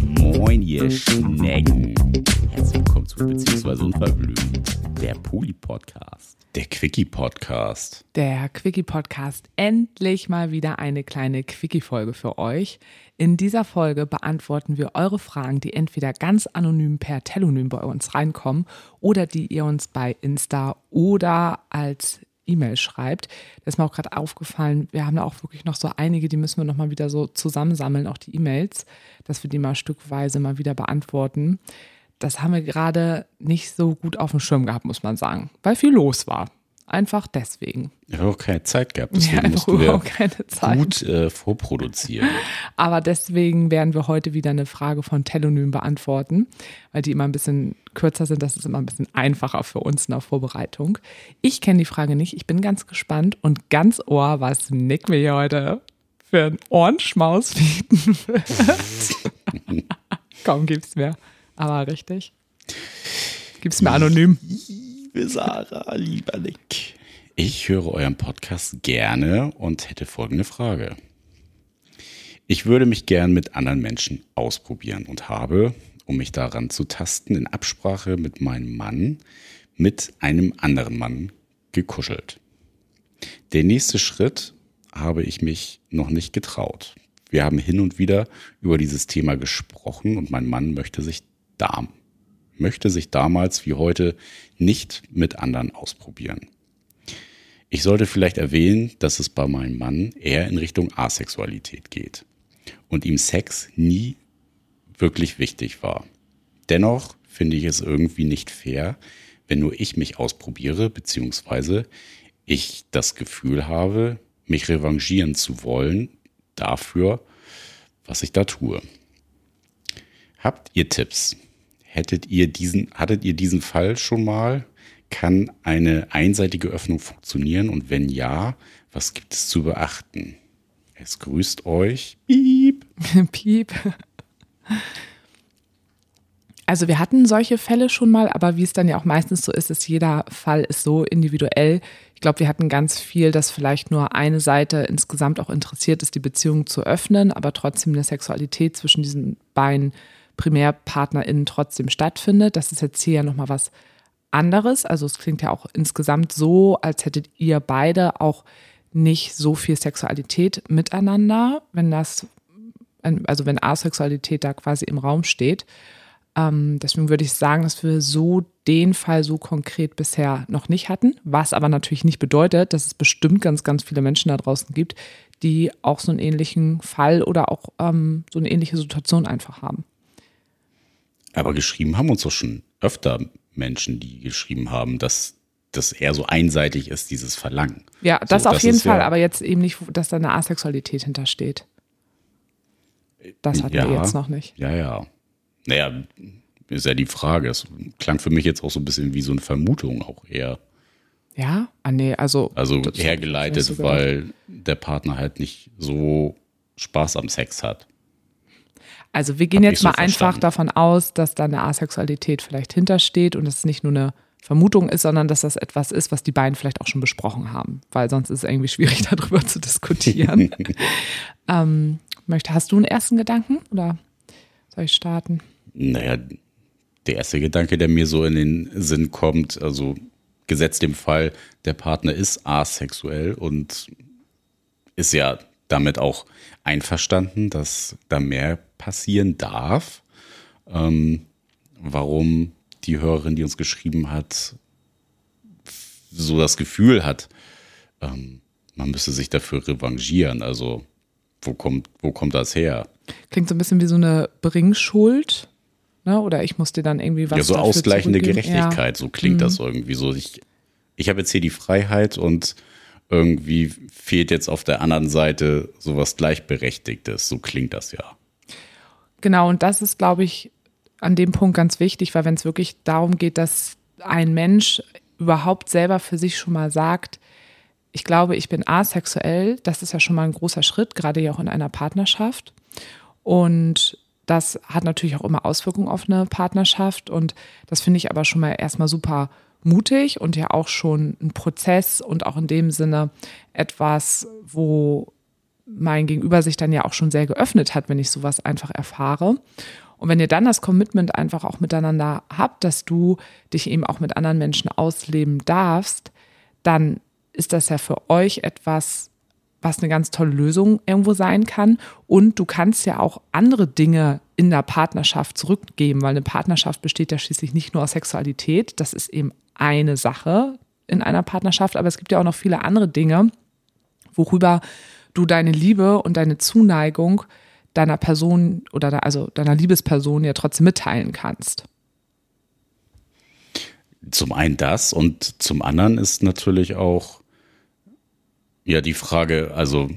Moin, ihr Schnecken. Herzlich willkommen zu Beziehungsweise Unverblümt, der Poli-Podcast. Der Quickie-Podcast. Der Quickie-Podcast. Endlich mal wieder eine kleine Quickie-Folge für euch. In dieser Folge beantworten wir eure Fragen, die entweder ganz anonym per Telonym bei uns reinkommen oder die ihr uns bei Insta oder als E-Mail schreibt. Das ist mir auch gerade aufgefallen. Wir haben da auch wirklich noch so einige, die müssen wir noch mal wieder so zusammensammeln, auch die E-Mails, dass wir die mal stückweise mal wieder beantworten. Das haben wir gerade nicht so gut auf dem Schirm gehabt, muss man sagen, weil viel los war. Einfach deswegen. Ich habe auch keine Zeit gehabt. Deswegen Ja, mussten wir überhaupt keine Zeit. gut äh, vorproduzieren. Aber deswegen werden wir heute wieder eine Frage von Telonym beantworten, weil die immer ein bisschen kürzer sind. Das ist immer ein bisschen einfacher für uns in der Vorbereitung. Ich kenne die Frage nicht. Ich bin ganz gespannt und ganz ohr, was Nick mir hier heute für einen Ohrenschmaus bieten wird. Komm, gib's mir. Aber richtig. Gib's mir anonym. Liebe Sarah, lieber Nick. Ich höre euren Podcast gerne und hätte folgende Frage. Ich würde mich gern mit anderen Menschen ausprobieren und habe, um mich daran zu tasten, in Absprache mit meinem Mann mit einem anderen Mann gekuschelt. Der nächste Schritt habe ich mich noch nicht getraut. Wir haben hin und wieder über dieses Thema gesprochen und mein Mann möchte sich da, möchte sich damals wie heute nicht mit anderen ausprobieren. Ich sollte vielleicht erwähnen, dass es bei meinem Mann eher in Richtung Asexualität geht und ihm Sex nie wirklich wichtig war. Dennoch finde ich es irgendwie nicht fair, wenn nur ich mich ausprobiere, beziehungsweise ich das Gefühl habe, mich revanchieren zu wollen dafür, was ich da tue. Habt ihr Tipps? Hättet ihr diesen, hattet ihr diesen Fall schon mal? Kann eine einseitige Öffnung funktionieren? Und wenn ja, was gibt es zu beachten? Es grüßt euch. Piep. Piep. Also wir hatten solche Fälle schon mal, aber wie es dann ja auch meistens so ist, ist jeder Fall ist so individuell. Ich glaube, wir hatten ganz viel, dass vielleicht nur eine Seite insgesamt auch interessiert ist, die Beziehung zu öffnen, aber trotzdem eine Sexualität zwischen diesen beiden PrimärpartnerInnen trotzdem stattfindet. Das ist jetzt hier ja nochmal was anderes. Also es klingt ja auch insgesamt so, als hättet ihr beide auch nicht so viel Sexualität miteinander, wenn das, also wenn Asexualität da quasi im Raum steht. Ähm, deswegen würde ich sagen, dass wir so den Fall so konkret bisher noch nicht hatten, was aber natürlich nicht bedeutet, dass es bestimmt ganz, ganz viele Menschen da draußen gibt, die auch so einen ähnlichen Fall oder auch ähm, so eine ähnliche Situation einfach haben. Aber geschrieben haben uns doch schon öfter Menschen, die geschrieben haben, dass das eher so einseitig ist, dieses Verlangen. Ja, das So, auf jeden ist Fall, ja- aber jetzt eben nicht, dass da eine Asexualität hintersteht. Das hatten wir Ja. jetzt noch nicht. Ja, ja. Naja, ist ja die Frage. Es klang für mich jetzt auch so ein bisschen wie so eine Vermutung auch eher. Ja? Ah, nee, also. Also das- hergeleitet, das so gehört. weil der Partner halt nicht so Spaß am Sex hat. Also wir gehen Hab jetzt ich so mal einfach davon aus, dass da eine Asexualität vielleicht hintersteht und dass es nicht nur eine Vermutung ist, sondern dass das etwas ist, was die beiden vielleicht auch schon besprochen haben, weil sonst ist es irgendwie schwierig, darüber zu diskutieren. ähm, möchte, hast du einen ersten Gedanken oder soll ich starten? Naja, der erste Gedanke, der mir so in den Sinn kommt, also gesetzt dem Fall, der Partner ist asexuell und ist ja damit auch einverstanden, dass da mehr passieren darf. Ähm, warum die Hörerin, die uns geschrieben hat, so das Gefühl hat, ähm, man müsste sich dafür revanchieren. Also wo kommt, wo kommt das her? Klingt so ein bisschen wie so eine Bringschuld, ne? Oder ich muss dir dann irgendwie was ja, so ausgleichende. Gerechtigkeit, so klingt das irgendwie so. Ich, ich habe jetzt hier die Freiheit und irgendwie fehlt jetzt auf der anderen Seite sowas Gleichberechtigtes. So klingt das ja. Genau, und das ist, glaube ich, an dem Punkt ganz wichtig, weil wenn es wirklich darum geht, dass ein Mensch überhaupt selber für sich schon mal sagt, ich glaube, ich bin asexuell, das ist ja schon mal ein großer Schritt, gerade ja auch in einer Partnerschaft. Und das hat natürlich auch immer Auswirkungen auf eine Partnerschaft. Und das finde ich aber schon mal erstmal super mutig und ja auch schon ein Prozess und auch in dem Sinne etwas, wo mein Gegenüber sich dann ja auch schon sehr geöffnet hat, wenn ich sowas einfach erfahre. Und wenn ihr dann das Commitment einfach auch miteinander habt, dass du dich eben auch mit anderen Menschen ausleben darfst, dann ist das ja für euch etwas, was eine ganz tolle Lösung irgendwo sein kann. Und du kannst ja auch andere Dinge in der Partnerschaft zurückgeben, weil eine Partnerschaft besteht ja schließlich nicht nur aus Sexualität. Das ist eben eine Sache in einer Partnerschaft, aber es gibt ja auch noch viele andere Dinge, worüber du deine Liebe und deine Zuneigung deiner Person oder also deiner Liebesperson ja trotzdem mitteilen kannst. Zum einen das und zum anderen ist natürlich auch ja die Frage, also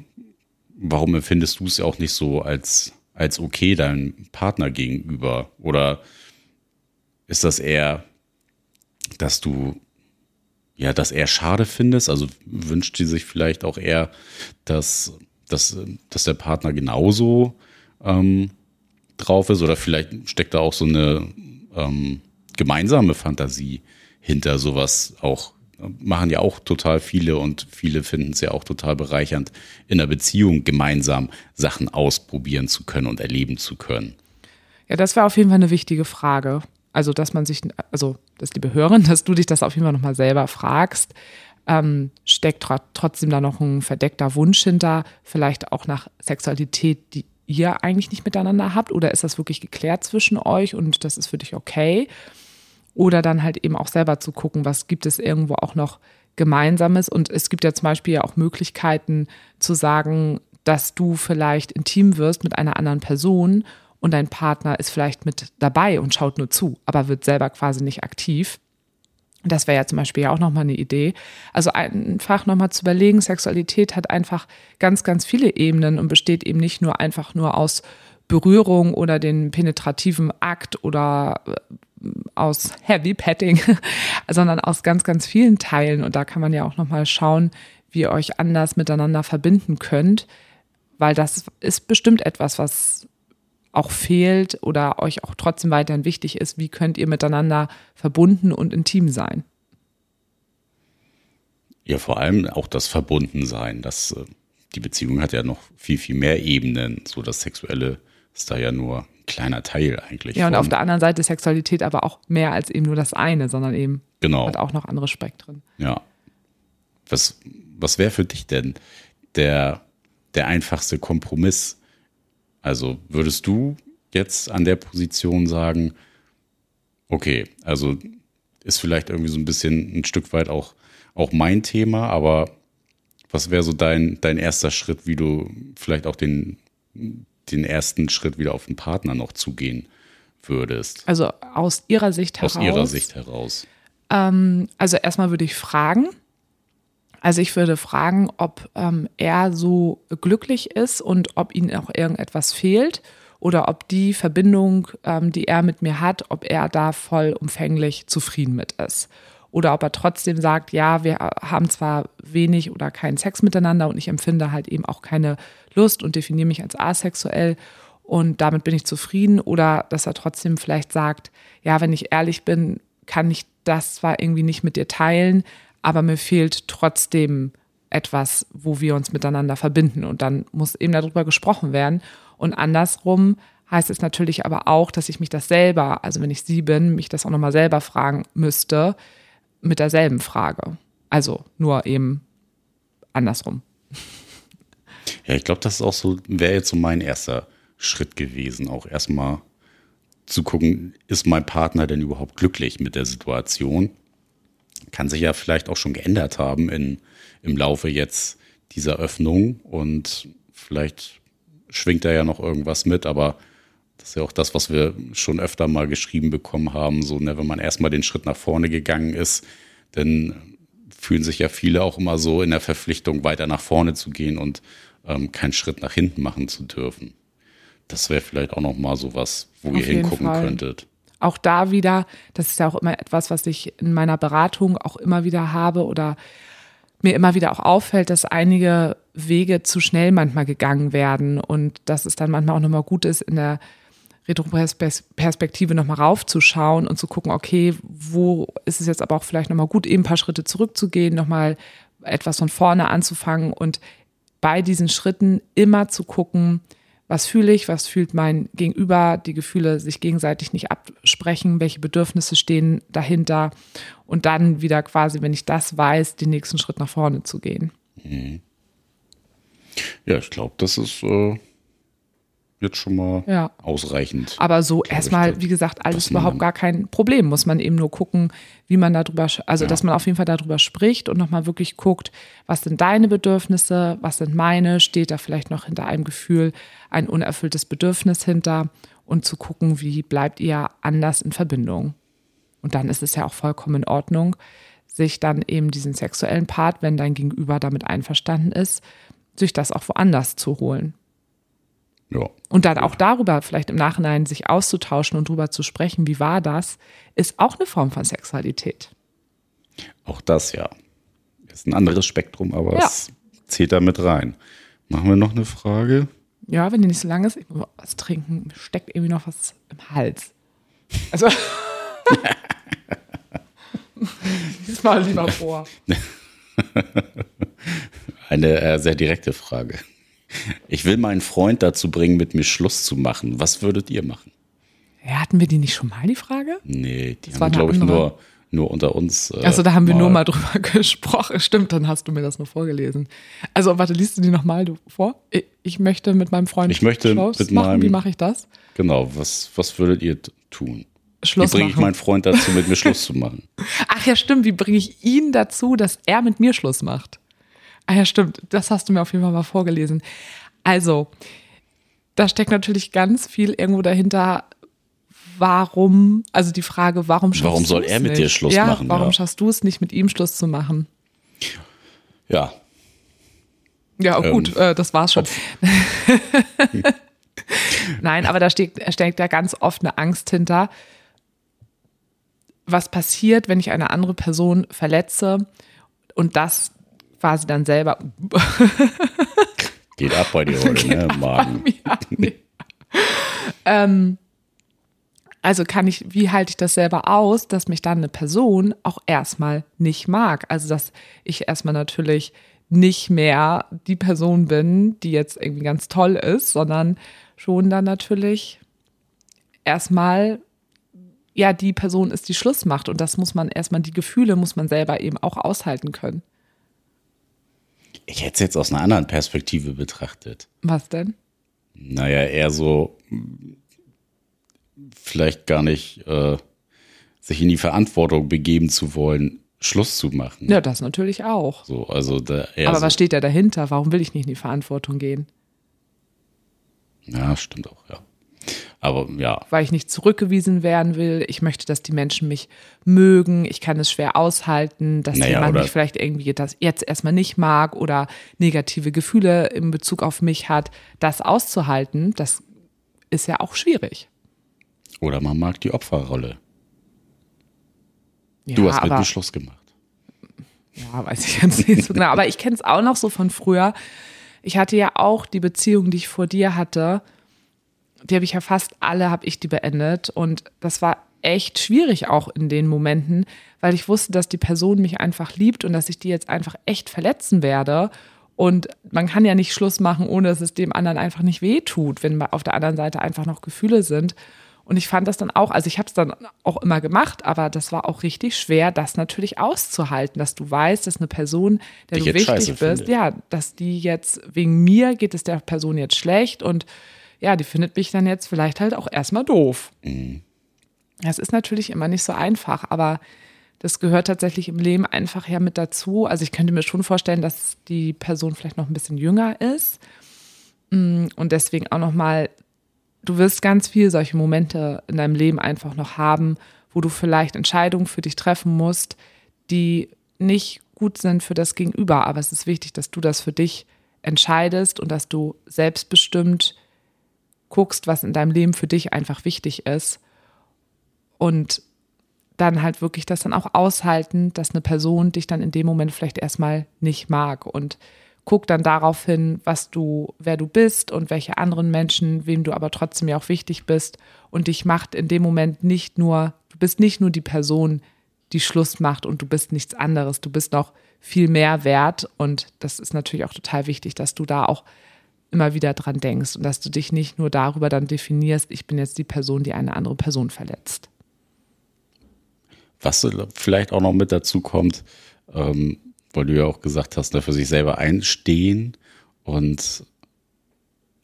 warum empfindest du es auch nicht so als, als okay deinem Partner gegenüber? Oder ist das eher, dass du ja, das eher schade findest? Also wünscht sie sich vielleicht auch eher, dass, dass, dass der Partner genauso ähm, drauf ist oder vielleicht steckt da auch so eine ähm, gemeinsame Fantasie hinter sowas auch. Machen ja auch total viele und viele finden es ja auch total bereichernd, in einer Beziehung gemeinsam Sachen ausprobieren zu können und erleben zu können. Ja, das wäre auf jeden Fall eine wichtige Frage. Also, dass man sich, also, das liebe Hörerin, dass du dich das auf jeden Fall nochmal selber fragst. Ähm, steckt trotzdem da noch ein verdeckter Wunsch hinter, vielleicht auch nach Sexualität, die ihr eigentlich nicht miteinander habt? Oder ist das wirklich geklärt zwischen euch und das ist für dich okay? Oder dann halt eben auch selber zu gucken, was gibt es irgendwo auch noch Gemeinsames? Und es gibt ja zum Beispiel ja auch Möglichkeiten zu sagen, dass du vielleicht intim wirst mit einer anderen Person und dein Partner ist vielleicht mit dabei und schaut nur zu, aber wird selber quasi nicht aktiv. Das wäre ja zum Beispiel ja auch nochmal eine Idee. Also einfach nochmal zu überlegen, Sexualität hat einfach ganz, ganz viele Ebenen und besteht eben nicht nur einfach nur aus Berührung oder den penetrativen Akt oder äh, aus Heavy Petting, sondern aus ganz, ganz vielen Teilen. Und da kann man ja auch nochmal schauen, wie ihr euch anders miteinander verbinden könnt, weil das ist bestimmt etwas, was auch fehlt oder euch auch trotzdem weiterhin wichtig ist, wie könnt ihr miteinander verbunden und intim sein? Ja, vor allem auch das Verbundensein. Das, äh, die Beziehung hat ja noch viel, viel mehr Ebenen. So das Sexuelle ist da ja nur ein kleiner Teil eigentlich. Ja, und auf der anderen Seite ist Sexualität aber auch mehr als eben nur das eine, sondern eben genau. hat auch noch andere Spektren. Ja. Was, was wäre für dich denn der, der einfachste Kompromiss also würdest du jetzt an der Position sagen, okay, also ist vielleicht irgendwie so ein bisschen ein Stück weit auch, auch mein Thema, aber was wäre so dein, dein erster Schritt, wie du vielleicht auch den, den ersten Schritt wieder auf den Partner noch zugehen würdest? Also aus ihrer Sicht heraus. Aus ihrer Sicht heraus. Ähm, also erstmal würde ich fragen, also ich würde fragen, ob ähm, er so glücklich ist und ob ihm auch irgendetwas fehlt oder ob die Verbindung, ähm, die er mit mir hat, ob er da vollumfänglich zufrieden mit ist. Oder ob er trotzdem sagt, ja, wir haben zwar wenig oder keinen Sex miteinander und ich empfinde halt eben auch keine Lust und definiere mich als asexuell und damit bin ich zufrieden. Oder dass er trotzdem vielleicht sagt, ja, wenn ich ehrlich bin, kann ich das zwar irgendwie nicht mit dir teilen, aber mir fehlt trotzdem etwas, wo wir uns miteinander verbinden. Und dann muss eben darüber gesprochen werden. Und andersrum heißt es natürlich aber auch, dass ich mich das selber, also wenn ich sie bin, mich das auch nochmal selber fragen müsste, mit derselben Frage. Also nur eben andersrum. Ja, ich glaube, das ist auch so, wäre jetzt so mein erster Schritt gewesen, auch erstmal zu gucken, ist mein Partner denn überhaupt glücklich mit der Situation? kann sich ja vielleicht auch schon geändert haben in, im Laufe jetzt dieser Öffnung und vielleicht schwingt da ja noch irgendwas mit, aber das ist ja auch das, was wir schon öfter mal geschrieben bekommen haben, so, ne, wenn man erstmal den Schritt nach vorne gegangen ist, dann fühlen sich ja viele auch immer so in der Verpflichtung, weiter nach vorne zu gehen und ähm, keinen Schritt nach hinten machen zu dürfen. Das wäre vielleicht auch noch mal so was, wo Auf ihr hingucken Fall. könntet auch da wieder, das ist ja auch immer etwas, was ich in meiner Beratung auch immer wieder habe oder mir immer wieder auch auffällt, dass einige Wege zu schnell manchmal gegangen werden und dass es dann manchmal auch nochmal gut ist, in der Retroperspektive nochmal raufzuschauen und zu gucken, okay, wo ist es jetzt aber auch vielleicht nochmal gut, eben ein paar Schritte zurückzugehen, nochmal etwas von vorne anzufangen und bei diesen Schritten immer zu gucken, was fühle ich, was fühlt mein Gegenüber, die Gefühle sich gegenseitig nicht absprechen, welche Bedürfnisse stehen dahinter und dann wieder quasi, wenn ich das weiß, den nächsten Schritt nach vorne zu gehen. Mhm. Ja, ich glaube, das ist äh, jetzt schon mal ja. ausreichend. Aber so erstmal, wie gesagt, alles überhaupt gar kein Problem. Muss man eben nur gucken, wie man darüber, also ja. dass man auf jeden Fall darüber spricht und nochmal wirklich guckt, was sind deine Bedürfnisse, was sind meine, steht da vielleicht noch hinter einem Gefühl ein unerfülltes Bedürfnis hinter und zu gucken, wie bleibt ihr anders in Verbindung. Und dann ist es ja auch vollkommen in Ordnung, sich dann eben diesen sexuellen Part, wenn dein Gegenüber damit einverstanden ist, sich das auch woanders zu holen. Ja. Und dann auch darüber vielleicht im Nachhinein sich auszutauschen und darüber zu sprechen, wie war das, ist auch eine Form von Sexualität. Auch das ja. Ist ein anderes Spektrum, aber ja. es zählt da mit rein. Machen wir noch eine Frage? Ja, wenn die nicht so lang ist, ich muss was trinken, steckt irgendwie noch was im Hals. Also. Diesmal lieber vor. Eine äh, sehr direkte Frage. Ich will meinen Freund dazu bringen, mit mir Schluss zu machen. Was würdet ihr machen? Ja, hatten wir die nicht schon mal, die Frage? Nee, die das haben wir, glaube ich, nur, nur unter uns. Äh, also da haben wir mal. nur mal drüber gesprochen. Stimmt, dann hast du mir das nur vorgelesen. Also warte, liest du die nochmal vor? Ich möchte mit meinem Freund ich möchte Schluss mit machen. Meinem, Wie mache ich das? Genau, was, was würdet ihr tun? Schluss wie bringe ich meinen Freund dazu, mit mir Schluss zu machen? Ach ja, stimmt. Wie bringe ich ihn dazu, dass er mit mir Schluss macht? Ah ja, stimmt. Das hast du mir auf jeden Fall mal vorgelesen. Also, da steckt natürlich ganz viel irgendwo dahinter. Warum, also die Frage, warum schaffst Warum soll er mit nicht? dir Schluss ja, machen? Warum ja. schaffst du es nicht, mit ihm Schluss zu machen? Ja. Ja, oh, gut, ähm, äh, das war's schon. Nein, aber da steckt, steckt ja ganz oft eine Angst hinter. Was passiert, wenn ich eine andere Person verletze und das quasi dann selber. Geht ab bei dir heute, ne? Magen. nee. ähm, also kann ich, wie halte ich das selber aus, dass mich dann eine Person auch erstmal nicht mag? Also, dass ich erstmal natürlich nicht mehr die Person bin, die jetzt irgendwie ganz toll ist, sondern schon dann natürlich erstmal ja die Person ist, die Schluss macht. Und das muss man erstmal, die Gefühle muss man selber eben auch aushalten können. Ich hätte es jetzt aus einer anderen Perspektive betrachtet. Was denn? Naja, eher so, vielleicht gar nicht äh, sich in die Verantwortung begeben zu wollen, Schluss zu machen. Ja, das natürlich auch. So, also da Aber so, was steht da dahinter? Warum will ich nicht in die Verantwortung gehen? Ja, stimmt auch, ja. Aber ja. Weil ich nicht zurückgewiesen werden will. Ich möchte, dass die Menschen mich mögen. Ich kann es schwer aushalten, dass naja, jemand mich vielleicht irgendwie das jetzt erstmal nicht mag oder negative Gefühle in Bezug auf mich hat. Das auszuhalten, das ist ja auch schwierig. Oder man mag die Opferrolle. Ja, du hast mit Beschluss gemacht. Ja, weiß ich jetzt nicht so genau. Aber ich kenne es auch noch so von früher. Ich hatte ja auch die Beziehung, die ich vor dir hatte die habe ich ja fast alle, habe ich die beendet. Und das war echt schwierig auch in den Momenten, weil ich wusste, dass die Person mich einfach liebt und dass ich die jetzt einfach echt verletzen werde. Und man kann ja nicht Schluss machen, ohne dass es dem anderen einfach nicht wehtut, wenn auf der anderen Seite einfach noch Gefühle sind. Und ich fand das dann auch, also ich habe es dann auch immer gemacht, aber das war auch richtig schwer, das natürlich auszuhalten, dass du weißt, dass eine Person, der ich du wichtig bist, ja, dass die jetzt wegen mir geht es der Person jetzt schlecht und ja, die findet mich dann jetzt vielleicht halt auch erstmal doof. Mhm. Das ist natürlich immer nicht so einfach, aber das gehört tatsächlich im Leben einfach ja mit dazu. Also ich könnte mir schon vorstellen, dass die Person vielleicht noch ein bisschen jünger ist mm, und deswegen auch noch mal du wirst ganz viel solche Momente in deinem Leben einfach noch haben, wo du vielleicht Entscheidungen für dich treffen musst, die nicht gut sind für das Gegenüber, aber es ist wichtig, dass du das für dich entscheidest und dass du selbstbestimmt guckst, was in deinem Leben für dich einfach wichtig ist. Und dann halt wirklich das dann auch aushalten, dass eine Person dich dann in dem Moment vielleicht erstmal nicht mag. Und guck dann darauf hin, was du, wer du bist und welche anderen Menschen, wem du aber trotzdem ja auch wichtig bist. Und dich macht in dem Moment nicht nur, du bist nicht nur die Person, die Schluss macht und du bist nichts anderes. Du bist noch viel mehr wert. Und das ist natürlich auch total wichtig, dass du da auch immer wieder dran denkst und dass du dich nicht nur darüber dann definierst, ich bin jetzt die Person, die eine andere Person verletzt. Was vielleicht auch noch mit dazu kommt, ähm, weil du ja auch gesagt hast, ne, für sich selber einstehen und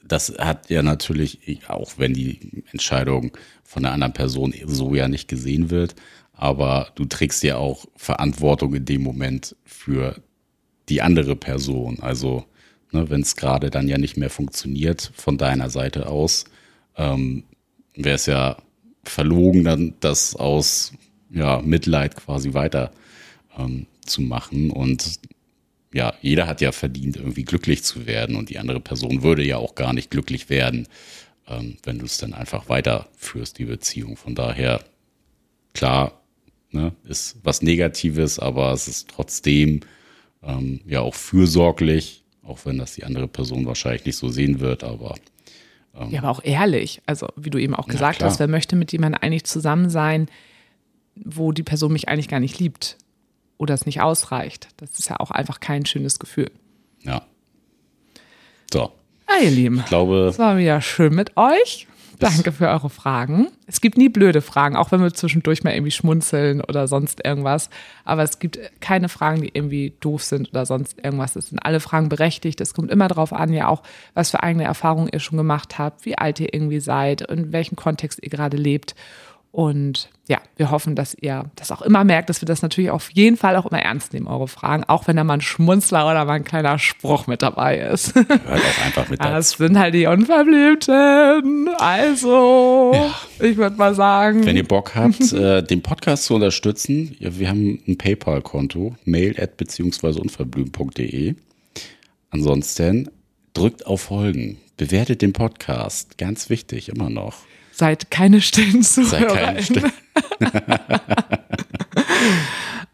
das hat ja natürlich, auch wenn die Entscheidung von einer anderen Person so ja nicht gesehen wird, aber du trägst ja auch Verantwortung in dem Moment für die andere Person. Also ne, wenn es gerade dann ja nicht mehr funktioniert von deiner Seite aus, ähm, wäre es ja verlogen, dann das aus ja, Mitleid quasi weiter ähm, zu machen. Und ja, jeder hat ja verdient, irgendwie glücklich zu werden und die andere Person würde ja auch gar nicht glücklich werden, ähm, wenn du es dann einfach weiterführst, die Beziehung. Von daher, klar, ne, ist was Negatives, aber es ist trotzdem ähm, ja auch fürsorglich, auch wenn das die andere Person wahrscheinlich nicht so sehen wird, aber ähm, ja, aber auch ehrlich. Also, wie du eben auch gesagt hast, wer möchte mit jemandem eigentlich zusammen sein, wo die Person mich eigentlich gar nicht liebt oder es nicht ausreicht? Das ist ja auch einfach kein schönes Gefühl. Ja. So. Ah, ihr Lieben. Ich glaube. Es war wieder schön mit euch. Danke für eure Fragen. Es gibt nie blöde Fragen, auch wenn wir zwischendurch mal irgendwie schmunzeln oder sonst irgendwas. Aber es gibt keine Fragen, die irgendwie doof sind oder sonst irgendwas. Es sind alle Fragen berechtigt. Es kommt immer darauf an, ja auch, was für eigene Erfahrungen ihr schon gemacht habt, wie alt ihr irgendwie seid, in welchem Kontext ihr gerade lebt. Und ja, wir hoffen, dass ihr das auch immer merkt, dass wir das natürlich auf jeden Fall auch immer ernst nehmen, eure Fragen, auch wenn da mal ein Schmunzler oder mal ein kleiner Spruch mit dabei ist. Hört auch einfach mit. Das sind halt die Unverblümten. Also, ja. ich würde mal sagen. Wenn ihr Bock habt, äh, den Podcast zu unterstützen, wir haben ein PayPal-Konto, mail at beziehungsweise unverblümt.de. Ansonsten drückt auf Folgen, bewertet den Podcast, ganz wichtig, immer noch. Seid keine stillen Zuhörer. Seid keine stillen.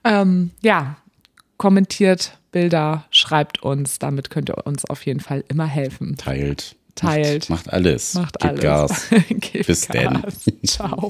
ähm, ja, kommentiert Bilder, schreibt uns. Damit könnt ihr uns auf jeden Fall immer helfen. Teilt. Teilt. Macht, macht alles. Macht Gebt alles. Gas. Gebt Bis dann. Ciao.